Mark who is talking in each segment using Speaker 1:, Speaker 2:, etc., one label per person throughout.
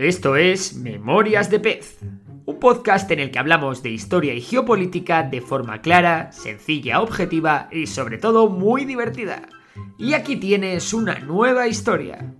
Speaker 1: Esto es Memorias de Pez, un podcast en el que hablamos de historia y geopolítica de forma clara, sencilla, objetiva y sobre todo muy divertida. Y aquí tienes una nueva historia.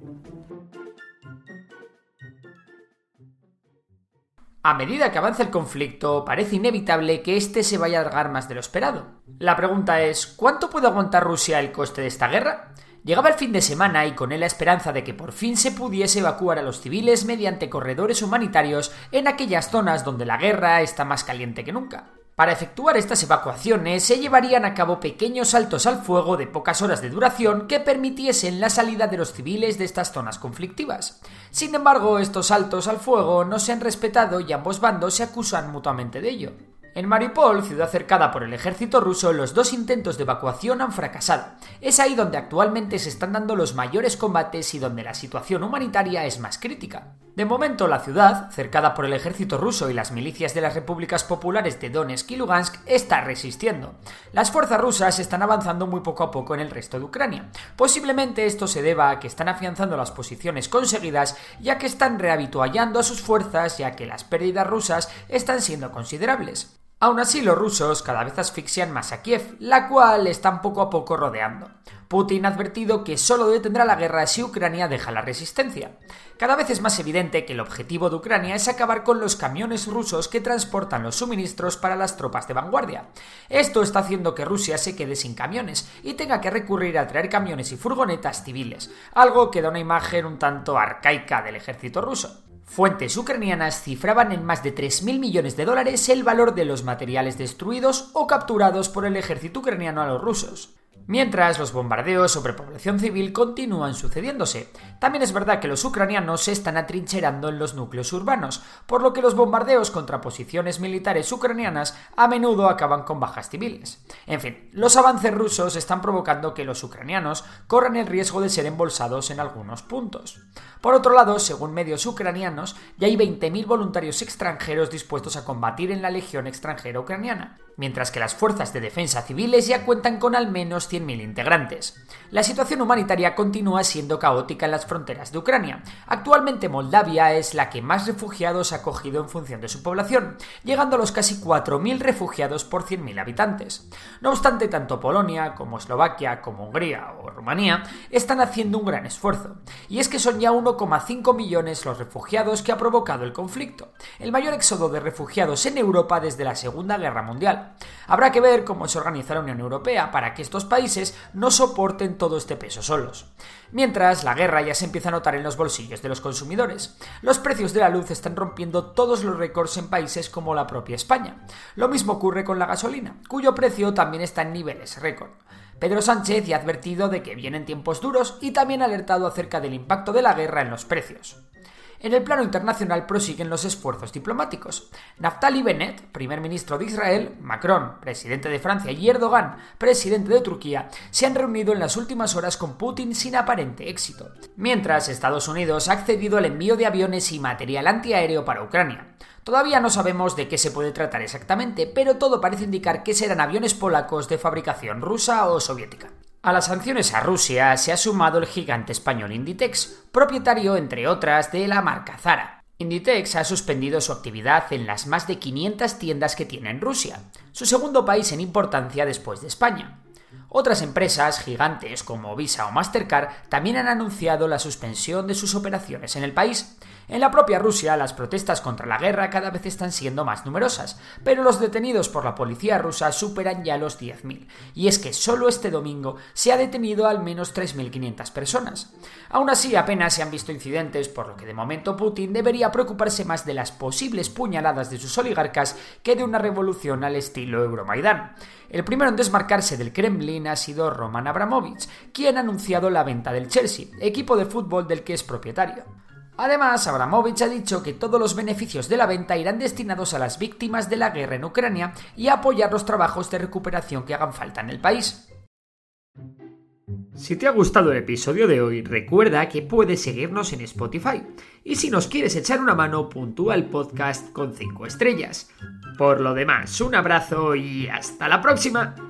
Speaker 1: A medida que avanza el conflicto, parece inevitable que este se vaya a alargar más de lo esperado. La pregunta es, ¿cuánto puede aguantar Rusia el coste de esta guerra? Llegaba el fin de semana y con él la esperanza de que por fin se pudiese evacuar a los civiles mediante corredores humanitarios en aquellas zonas donde la guerra está más caliente que nunca. Para efectuar estas evacuaciones se llevarían a cabo pequeños saltos al fuego de pocas horas de duración que permitiesen la salida de los civiles de estas zonas conflictivas. Sin embargo, estos saltos al fuego no se han respetado y ambos bandos se acusan mutuamente de ello. En Mariupol, ciudad cercada por el ejército ruso, los dos intentos de evacuación han fracasado. Es ahí donde actualmente se están dando los mayores combates y donde la situación humanitaria es más crítica. De momento, la ciudad, cercada por el ejército ruso y las milicias de las repúblicas populares de Donetsk y Lugansk, está resistiendo. Las fuerzas rusas están avanzando muy poco a poco en el resto de Ucrania. Posiblemente esto se deba a que están afianzando las posiciones conseguidas, ya que están rehabituallando a sus fuerzas, ya que las pérdidas rusas están siendo considerables. Aún así, los rusos cada vez asfixian más a Kiev, la cual están poco a poco rodeando. Putin ha advertido que solo detendrá la guerra si Ucrania deja la resistencia. Cada vez es más evidente que el objetivo de Ucrania es acabar con los camiones rusos que transportan los suministros para las tropas de vanguardia. Esto está haciendo que Rusia se quede sin camiones y tenga que recurrir a traer camiones y furgonetas civiles, algo que da una imagen un tanto arcaica del ejército ruso. Fuentes ucranianas cifraban en más de 3.000 millones de dólares el valor de los materiales destruidos o capturados por el ejército ucraniano a los rusos. Mientras los bombardeos sobre población civil continúan sucediéndose. También es verdad que los ucranianos se están atrincherando en los núcleos urbanos, por lo que los bombardeos contra posiciones militares ucranianas a menudo acaban con bajas civiles. En fin, los avances rusos están provocando que los ucranianos corran el riesgo de ser embolsados en algunos puntos. Por otro lado, según medios ucranianos, ya hay 20.000 voluntarios extranjeros dispuestos a combatir en la Legión extranjera ucraniana, mientras que las fuerzas de defensa civiles ya cuentan con al menos 100.000 integrantes. La situación humanitaria continúa siendo caótica en las fronteras de Ucrania. Actualmente Moldavia es la que más refugiados ha acogido en función de su población, llegando a los casi 4.000 refugiados por 100.000 habitantes. No obstante, tanto Polonia como Eslovaquia como Hungría o Rumanía están haciendo un gran esfuerzo, y es que son ya 1,5 millones los refugiados que ha provocado el conflicto, el mayor éxodo de refugiados en Europa desde la Segunda Guerra Mundial. Habrá que ver cómo se organiza la Unión Europea para que estos países no soporten todo este peso solos. Mientras, la guerra ya se empieza a notar en los bolsillos de los consumidores. Los precios de la luz están rompiendo todos los récords en países como la propia España. Lo mismo ocurre con la gasolina, cuyo precio también está en niveles récord. Pedro Sánchez ya ha advertido de que vienen tiempos duros y también ha alertado acerca del impacto de la guerra en los precios. En el plano internacional prosiguen los esfuerzos diplomáticos. Naftali Bennett, primer ministro de Israel, Macron, presidente de Francia, y Erdogan, presidente de Turquía, se han reunido en las últimas horas con Putin sin aparente éxito, mientras Estados Unidos ha accedido al envío de aviones y material antiaéreo para Ucrania. Todavía no sabemos de qué se puede tratar exactamente, pero todo parece indicar que serán aviones polacos de fabricación rusa o soviética. A las sanciones a Rusia se ha sumado el gigante español Inditex, propietario, entre otras, de la marca Zara. Inditex ha suspendido su actividad en las más de 500 tiendas que tiene en Rusia, su segundo país en importancia después de España. Otras empresas gigantes como Visa o Mastercard también han anunciado la suspensión de sus operaciones en el país. En la propia Rusia, las protestas contra la guerra cada vez están siendo más numerosas, pero los detenidos por la policía rusa superan ya los 10.000. Y es que solo este domingo se ha detenido al menos 3.500 personas. Aún así, apenas se han visto incidentes, por lo que de momento Putin debería preocuparse más de las posibles puñaladas de sus oligarcas que de una revolución al estilo Euromaidán. El primero en desmarcarse del Kremlin ha sido Roman Abramovich, quien ha anunciado la venta del Chelsea, equipo de fútbol del que es propietario. Además, Abramovich ha dicho que todos los beneficios de la venta irán destinados a las víctimas de la guerra en Ucrania y a apoyar los trabajos de recuperación que hagan falta en el país. Si te ha gustado el episodio de hoy, recuerda que puedes seguirnos en Spotify. Y si nos quieres echar una mano, puntúa el podcast con 5 estrellas. Por lo demás, un abrazo y hasta la próxima.